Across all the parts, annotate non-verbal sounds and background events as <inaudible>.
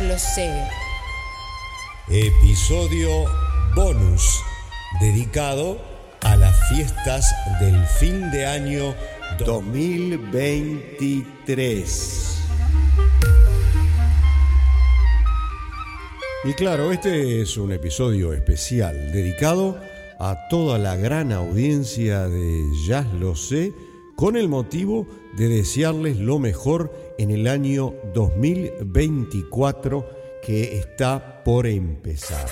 Lo Sé. Episodio bonus dedicado a las fiestas del fin de año 2023. Y claro, este es un episodio especial dedicado a toda la gran audiencia de Jazz Lo Sé con el motivo de desearles lo mejor en el año 2024 que está por empezar.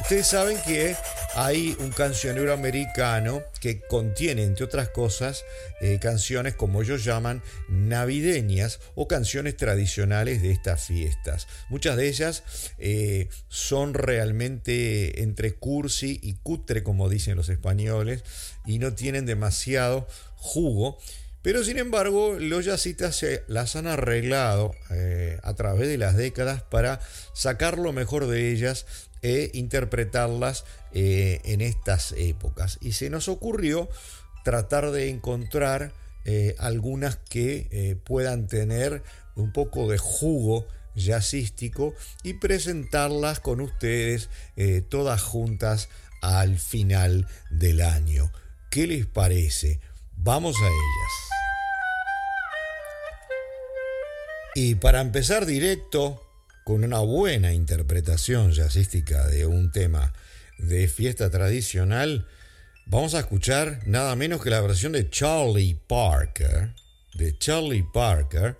Ustedes saben que hay un cancionero americano que contiene, entre otras cosas, eh, canciones como ellos llaman navideñas o canciones tradicionales de estas fiestas. Muchas de ellas eh, son realmente entre cursi y cutre, como dicen los españoles, y no tienen demasiado jugo. Pero sin embargo, los jazzistas se las han arreglado eh, a través de las décadas para sacar lo mejor de ellas e interpretarlas eh, en estas épocas. Y se nos ocurrió tratar de encontrar eh, algunas que puedan tener un poco de jugo jazzístico y presentarlas con ustedes todas juntas al final del año. ¿Qué les parece? Vamos a ellas. Y para empezar directo con una buena interpretación jazzística de un tema de fiesta tradicional, vamos a escuchar nada menos que la versión de Charlie Parker, de Charlie Parker,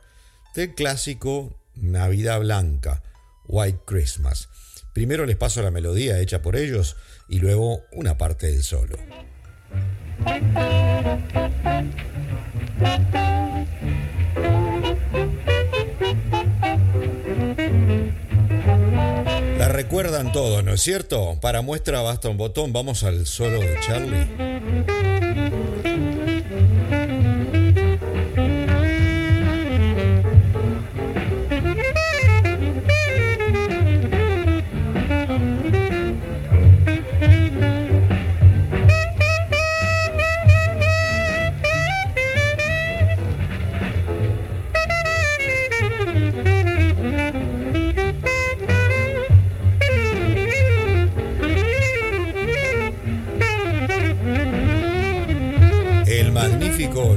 del clásico Navidad Blanca, White Christmas. Primero les paso la melodía hecha por ellos y luego una parte del solo. Recuerdan todo, ¿no es cierto? Para muestra basta un botón, vamos al solo de Charlie.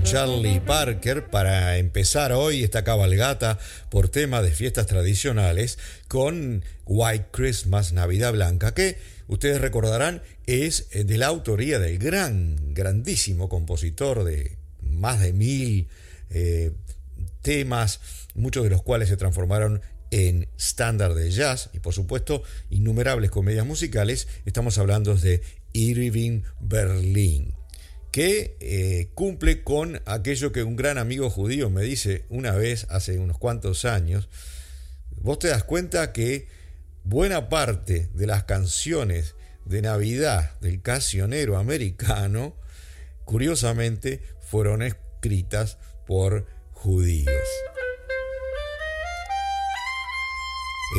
Charlie Parker para empezar hoy esta cabalgata por tema de fiestas tradicionales con White Christmas, Navidad Blanca, que ustedes recordarán es eh, de la autoría del gran, grandísimo compositor de más de mil eh, temas, muchos de los cuales se transformaron en estándar de jazz y por supuesto innumerables comedias musicales. Estamos hablando de Irving Berlin que eh, cumple con aquello que un gran amigo judío me dice una vez hace unos cuantos años. Vos te das cuenta que buena parte de las canciones de Navidad del cancionero americano, curiosamente, fueron escritas por judíos.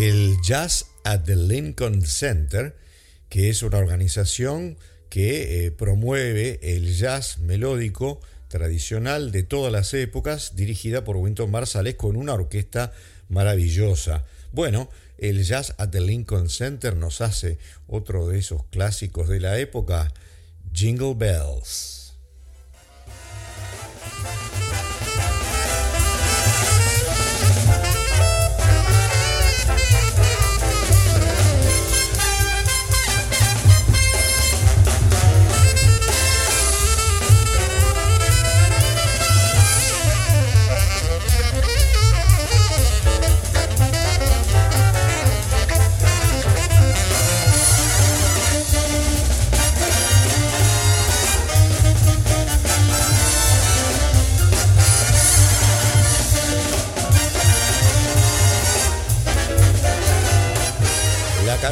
El Jazz at the Lincoln Center, que es una organización que eh, promueve el jazz melódico tradicional de todas las épocas, dirigida por Winton Marsalis con una orquesta maravillosa. Bueno, el Jazz at the Lincoln Center nos hace otro de esos clásicos de la época, Jingle Bells.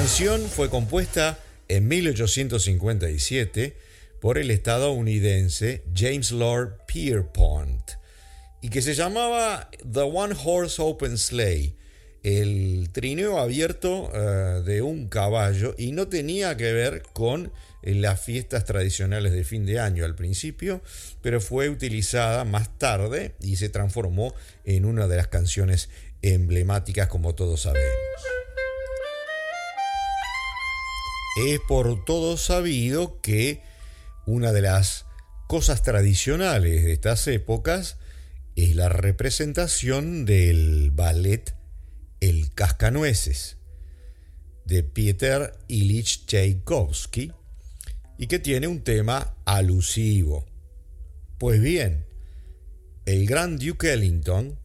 Canción fue compuesta en 1857 por el estadounidense James Lord Pierpont y que se llamaba The One Horse Open Sleigh, el trineo abierto eh, de un caballo y no tenía que ver con eh, las fiestas tradicionales de fin de año al principio, pero fue utilizada más tarde y se transformó en una de las canciones emblemáticas como todos sabemos. Es por todo sabido que una de las cosas tradicionales de estas épocas es la representación del ballet El Cascanueces de Peter Ilich Tchaikovsky y que tiene un tema alusivo. Pues bien, el gran Duke Ellington,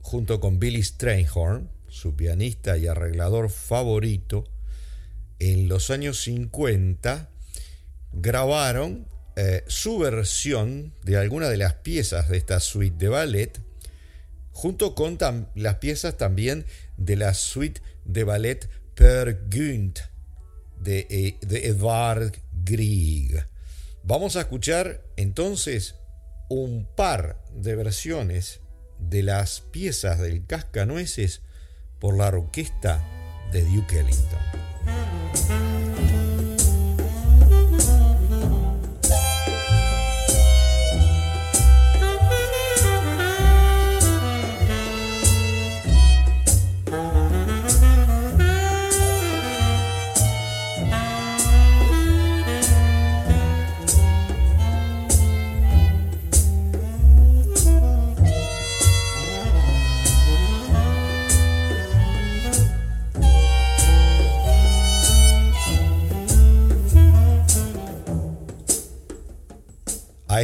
junto con Billy Strayhorn, su pianista y arreglador favorito, en los años 50 grabaron eh, su versión de alguna de las piezas de esta suite de ballet, junto con las piezas también de la suite de ballet Per Gynt de, eh, de Edvard Grieg. Vamos a escuchar entonces un par de versiones de las piezas del Cascanueces por la orquesta de Duke Ellington. Mm-hmm.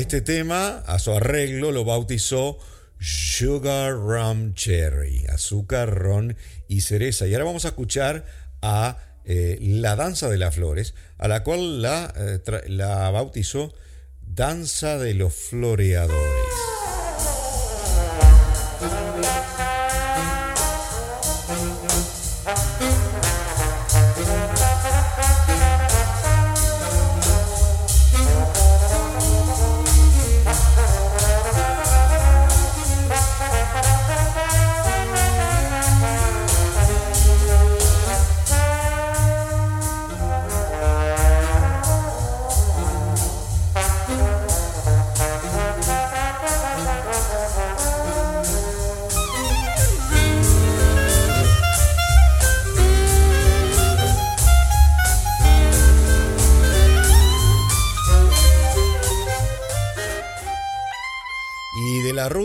Este tema, a su arreglo, lo bautizó Sugar Rum Cherry, azúcar, ron y cereza. Y ahora vamos a escuchar a eh, La Danza de las Flores, a la cual la, eh, la bautizó Danza de los Floreadores.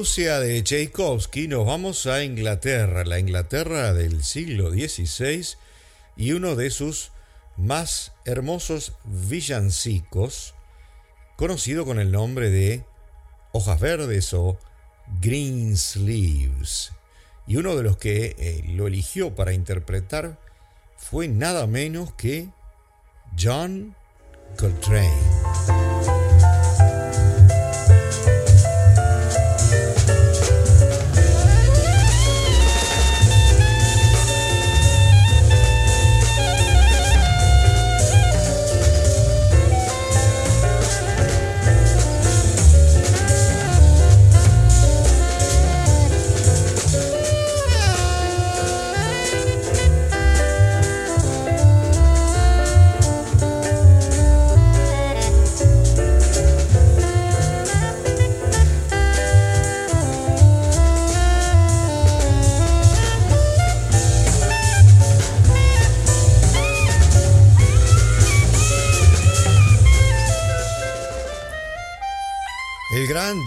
De Tchaikovsky nos vamos a Inglaterra, la Inglaterra del siglo XVI y uno de sus más hermosos villancicos, conocido con el nombre de Hojas Verdes o Green Sleeves. Y uno de los que eh, lo eligió para interpretar fue nada menos que John Coltrane.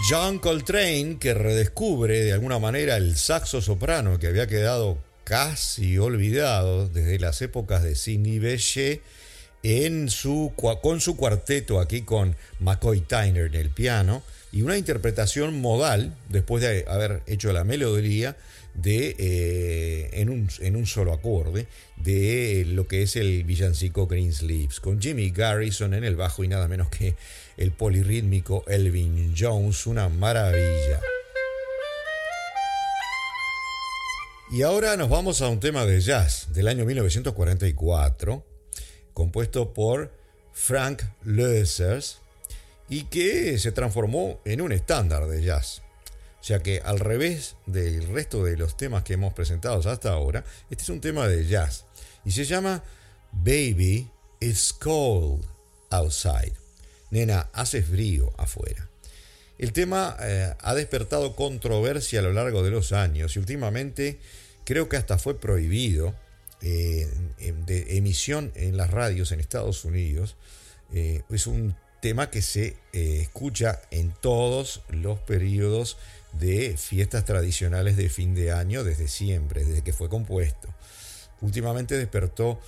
John Coltrane, que redescubre de alguna manera el saxo soprano que había quedado casi olvidado desde las épocas de Sidney Bechet, en su, con su cuarteto aquí con McCoy Tyner en el piano y una interpretación modal, después de haber hecho la melodía, de, eh, en, un, en, un, solo acorde de lo que es el villancico Green Sleeves, con Jimmy Garrison en el bajo y nada menos que el polirrítmico Elvin Jones, una maravilla. Y ahora nos vamos a un tema de jazz del año 1944, compuesto por Frank Loesers y que se transformó en un estándar de jazz. O sea que al revés del resto de los temas que hemos presentado hasta ahora, este es un tema de jazz y se llama Baby It's Cold Outside. Nena, hace frío afuera. El tema eh, ha despertado controversia a lo largo de los años y últimamente creo que hasta fue prohibido eh, de emisión en las radios en Estados Unidos. Eh, es un tema que se escucha en todos los periodos de fiestas tradicionales de fin de año desde siempre, desde que fue compuesto. Últimamente despertó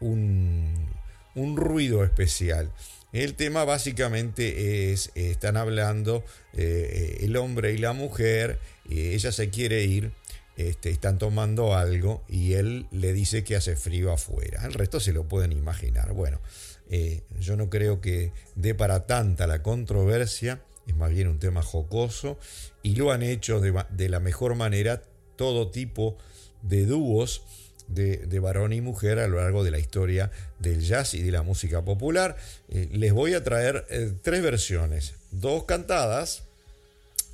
un, un ruido especial. El tema básicamente es, están hablando el hombre y la mujer, ella se quiere ir, este, están tomando algo y él le dice que hace frío afuera. El resto se lo pueden imaginar. Bueno, eh, yo no creo que dé para tanta la controversia, es más bien un tema jocoso y lo han hecho de, la mejor manera todo tipo de dúos de, varón y mujer a lo largo de la historia del jazz y de la música popular. Eh, les voy a traer eh, tres versiones, dos cantadas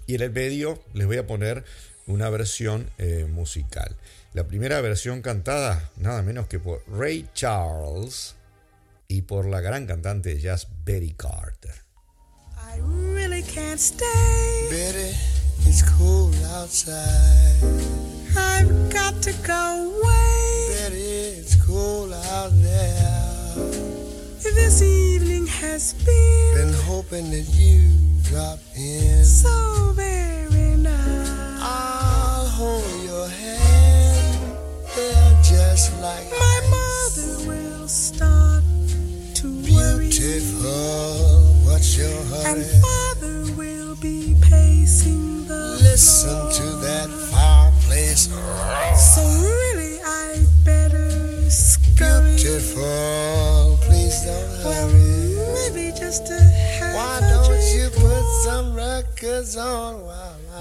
y en el medio les voy a poner una versión eh, musical. La primera versión cantada nada menos que por Ray Charles y por la gran cantante de jazz Betty Carter. I really can't stay. Betty, it's cold outside. I've got to go away. Cold out there. This evening has been. Been hoping that you drop in. So very nice. I'll hold your hand. They're just like my mother will start to worry. Beautiful, what's your hurry? And father will be pacing the Listen floor. to that fireplace. So scurry. Beautiful, please don't hurry. Well, maybe just a half Why don't you put some records on?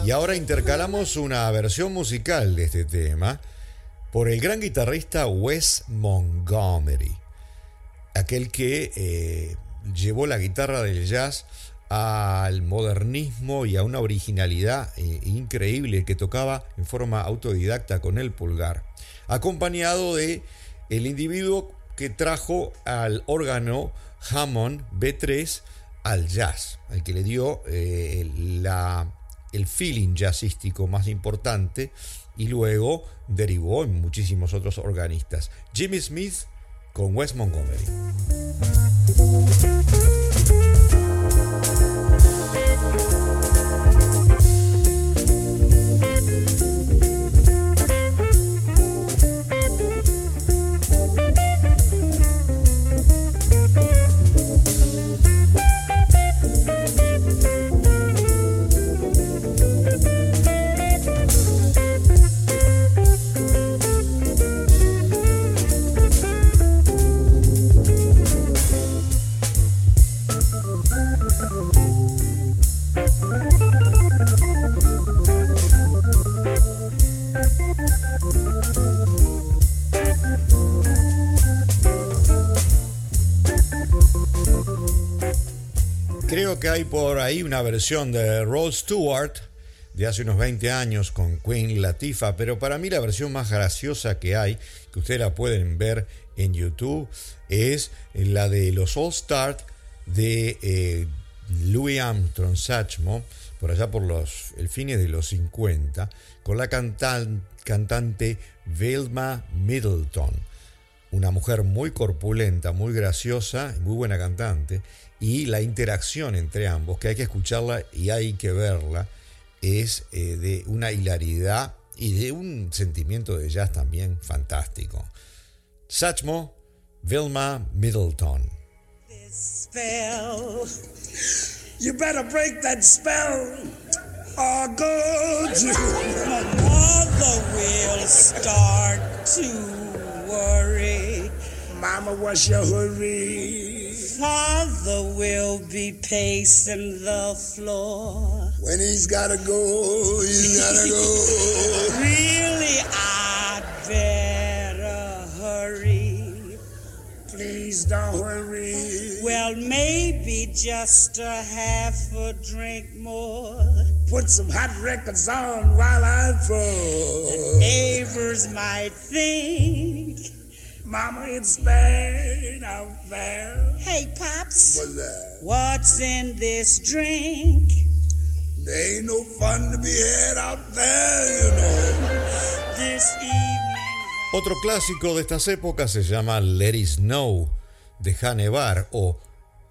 Y ahora intercalamos una versión musical de este tema por el gran guitarrista Wes Montgomery, aquel que eh, llevó la guitarra del jazz al modernismo y a una originalidad eh, increíble que tocaba en forma autodidacta con el pulgar, acompañado de el individuo que trajo al órgano Hammond B3 al jazz, al que le dio eh, la el feeling jazzístico más importante y luego derivó en muchísimos otros organistas. Jimmy Smith con Wes Montgomery. Hay por ahí una versión de Rose Stewart de hace unos 20 años con Queen Latifah, pero para mí la versión más graciosa que hay, que ustedes la pueden ver en YouTube, es la de los All Stars de eh, Louis Armstrong Satchmo, por allá por los el fines de los 50, con la cantante Velma Middleton, una mujer muy corpulenta, muy graciosa, muy buena cantante, y la interacción entre ambos, que hay que escucharla y hay que verla, es eh, de una hilaridad y de un sentimiento de jazz también fantástico. Satchmo, Vilma Middleton. You better break that spell. Mama, what's your hurry? Father will be pacing the floor. When he's gotta go, he's gotta go. <laughs> really, I'd better hurry. Please don't hurry. Well, maybe just a half a drink more. Put some hot records on while I'm full. The neighbors might think Mama, it's bad out there. Hey, Pops. What's that? What's in this drink? There ain't no fun to be had out there, you know. Otro clásico de estas épocas se llama Let It Snow, de Nevar o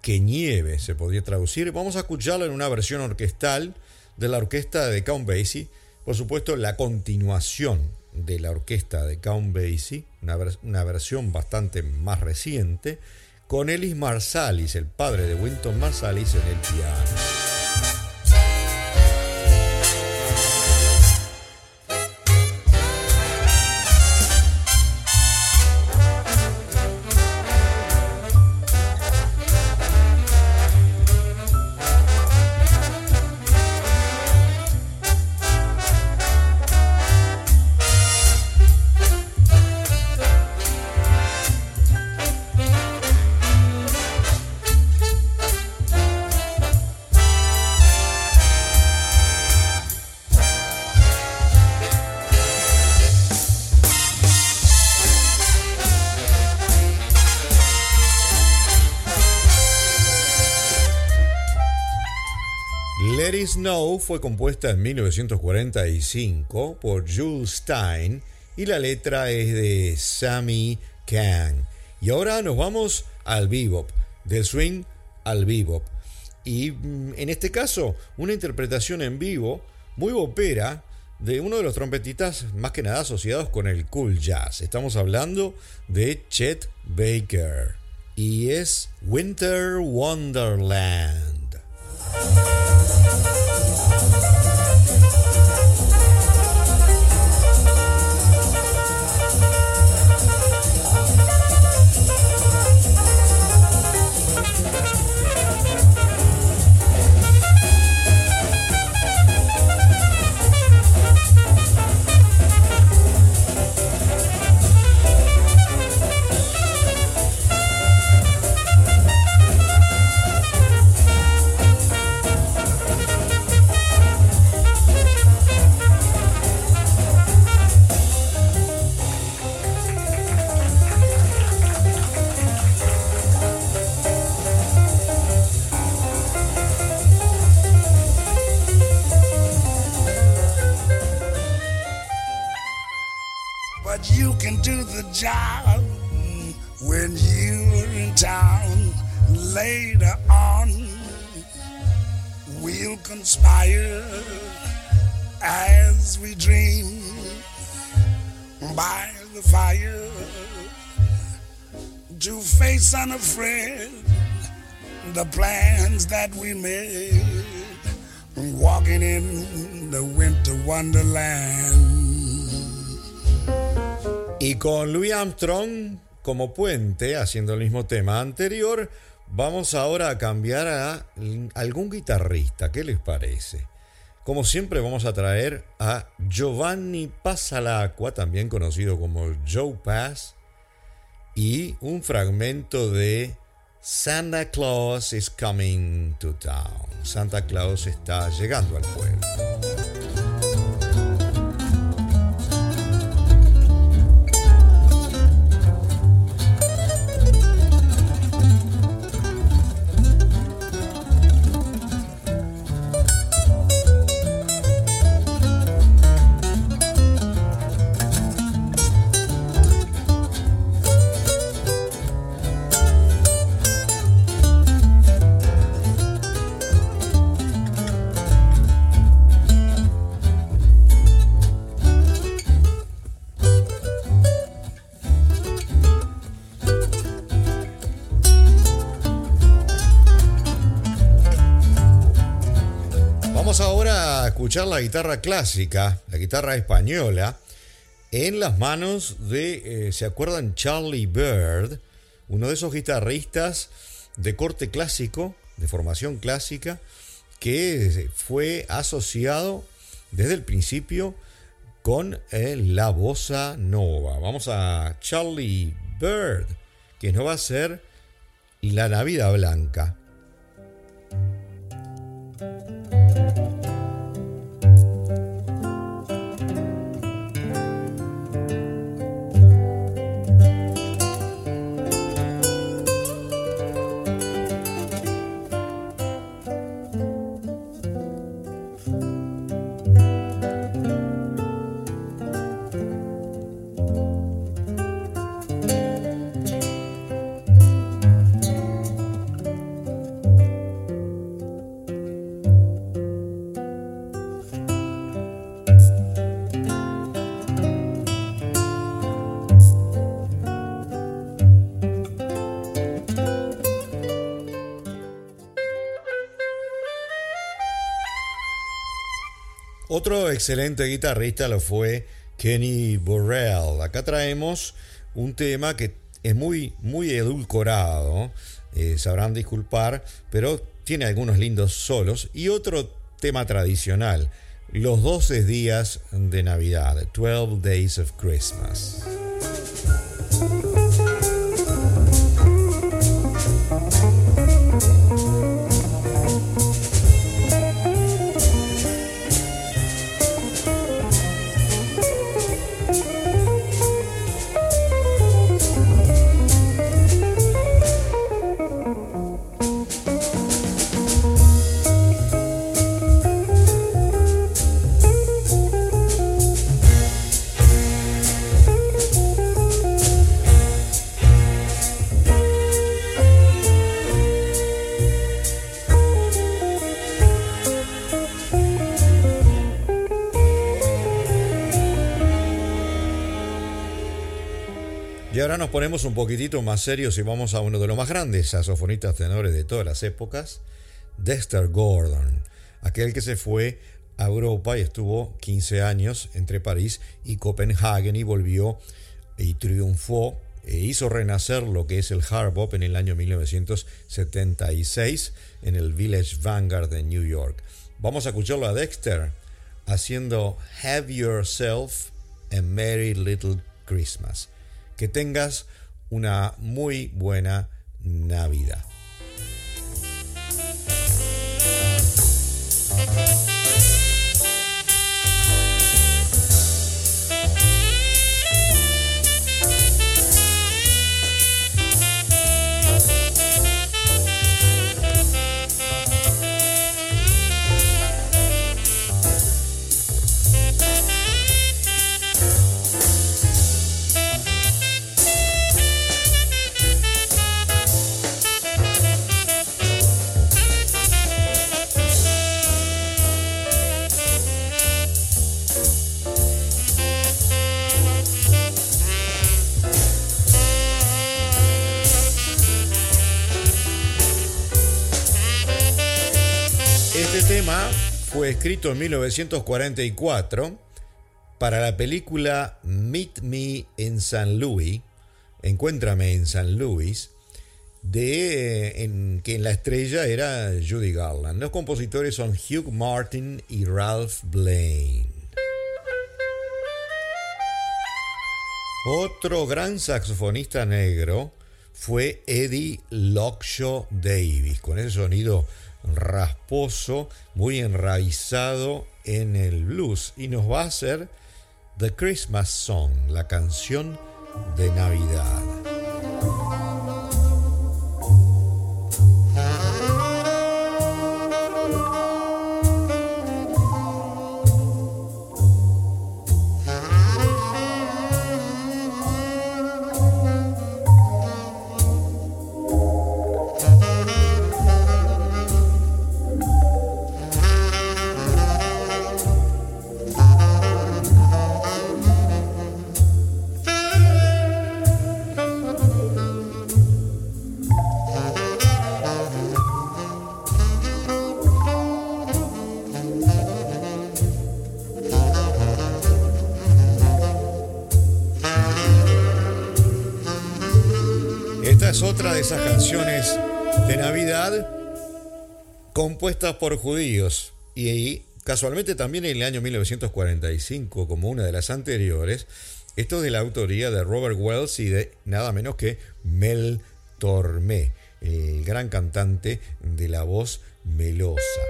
Que nieve se podría traducir. Vamos a escucharlo en una versión orquestal de la orquesta de Count Basie. Por supuesto, la continuación de la orquesta de Count Basie, una, una versión bastante más reciente, con Ellis Marsalis, el padre de Winton Marsalis, en el piano. Snow fue compuesta en 1945 por Jules Stein y la letra es de Sammy Kang. Y ahora nos vamos al bebop, del swing al bebop. Y mm, en este caso, una interpretación en vivo muy bopera de uno de los trompetistas más que nada asociados con el cool jazz. Estamos hablando de Chet Baker y es Winter Wonderland. Música the job when you're in town later on. We'll conspire as we dream by the fire to face unafraid the plans that we made walking in the winter wonderland. Y con Louis Armstrong como puente, haciendo el mismo tema anterior, vamos ahora a cambiar a algún guitarrista. ¿Qué les parece? Como siempre vamos a traer a Giovanni Pasalacqua, también conocido como Joe Pass, y un fragmento de Santa Claus is coming to town. Santa Claus está llegando al pueblo. La guitarra clásica, la guitarra española, en las manos de, eh, ¿se acuerdan? Charlie Bird, uno de esos guitarristas de corte clásico, de formación clásica, que fue asociado desde el principio con eh, la bossa nova. Vamos a Charlie Bird, que nos va a ser la Navidad Blanca. Otro excelente guitarrista lo fue Kenny Burrell. Acá traemos un tema que es muy, muy edulcorado, eh, sabrán disculpar, pero tiene algunos lindos solos y otro tema tradicional, los 12 días de Navidad, 12 Days of Christmas. Ahora nos ponemos un poquitito más serios y vamos a uno de los más grandes saxofonistas tenores de todas las épocas, Dexter Gordon, aquel que se fue a Europa y estuvo 15 años entre París y Copenhague y volvió y triunfó e hizo renacer lo que es el hard bop en el año 1976 en el Village Vanguard de New York. Vamos a escucharlo a Dexter haciendo Have Yourself a Merry Little Christmas. Que tengas una muy buena Navidad. Escrito en 1944 para la película Meet Me in San Louis, Encuéntrame en San Luis, de que en la estrella era Judy Garland. Los compositores son Hugh Martin y Ralph Blaine. Otro gran saxofonista negro fue Eddie Lockshaw Davis, con ese sonido rasposo, muy enraizado en el blues y nos va a hacer The Christmas Song, la canción de Navidad. Esas canciones de Navidad compuestas por judíos y casualmente también en el año 1945 como una de las anteriores, esto de la autoría de Robert Wells y de nada menos que Mel Tormé, el gran cantante de la voz melosa.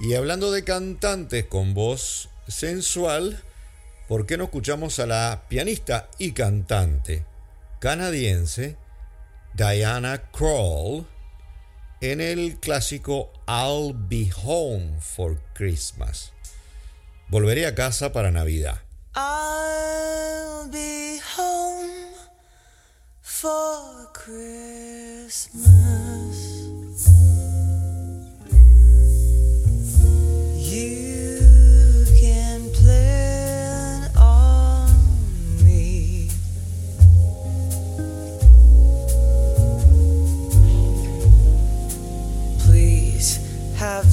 Y hablando de cantantes con voz sensual, ¿por qué no escuchamos a la pianista y cantante canadiense Diana Krall en el clásico I'll Be Home for Christmas? Volveré a casa para Navidad. I'll be home for Christmas.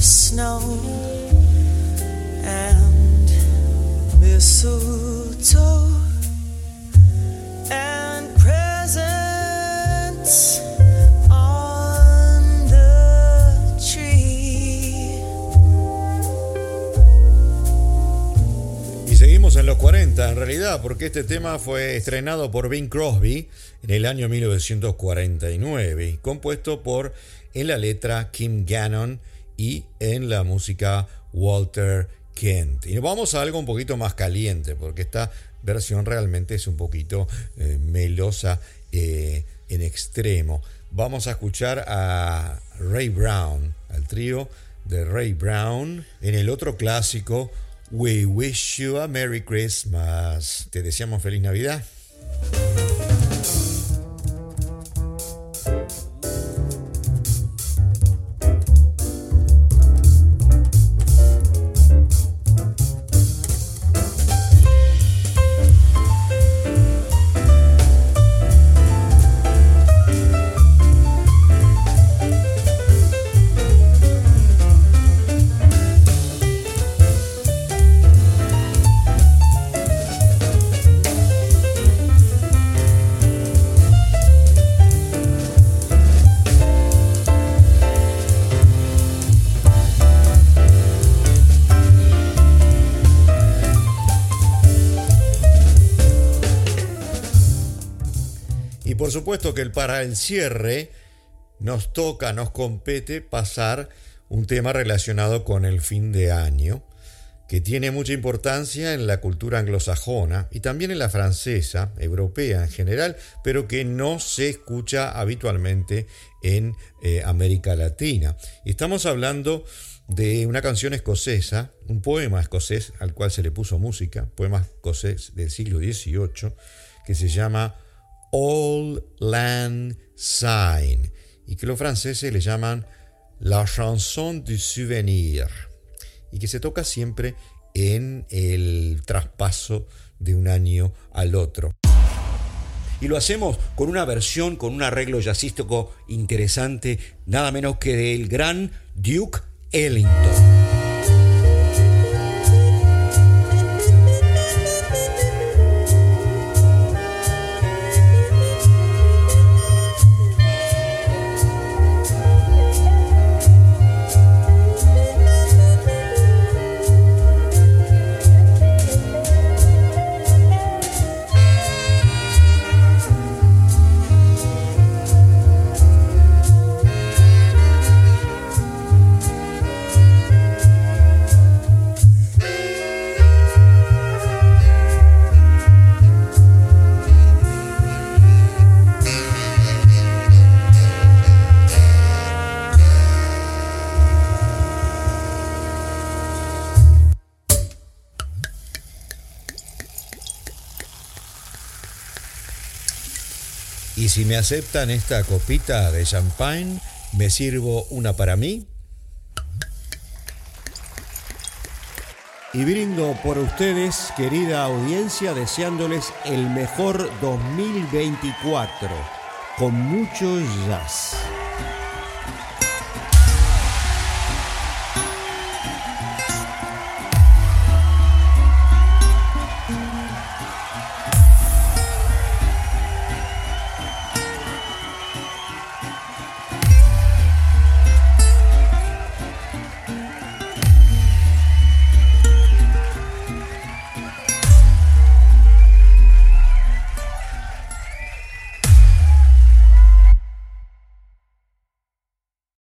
snow and mistletoe and presents. Y seguimos en los 40, en realidad, porque este tema fue estrenado por Bing Crosby en el año 1949 y nueve, compuesto por en la letra Kim Gannon y en la música Walter Kent. Y vamos a algo un poquito más caliente, porque esta versión realmente es un poquito eh, melosa eh, en extremo. Vamos a escuchar a Ray Brown, al trío de Ray Brown, en el otro clásico, We Wish You a Merry Christmas. Te deseamos feliz Navidad. Por supuesto que para el cierre nos toca, nos compete pasar un tema relacionado con el fin de año, que tiene mucha importancia en la cultura anglosajona y también en la francesa, europea en general, pero que no se escucha habitualmente en eh, América Latina. Y estamos hablando de una canción escocesa, un poema escocés al cual se le puso música, poema escocés del siglo XVIII, que se llama All Land Sign y que los franceses le llaman la chanson du souvenir y que se toca siempre en el traspaso de un año al otro. Y lo hacemos con una versión, con un arreglo jazzístico interesante, nada menos que del gran Duke Ellington. Si me aceptan esta copita de champagne, me sirvo una para mí. Y brindo por ustedes, querida audiencia, deseándoles el mejor 2024, con mucho jazz.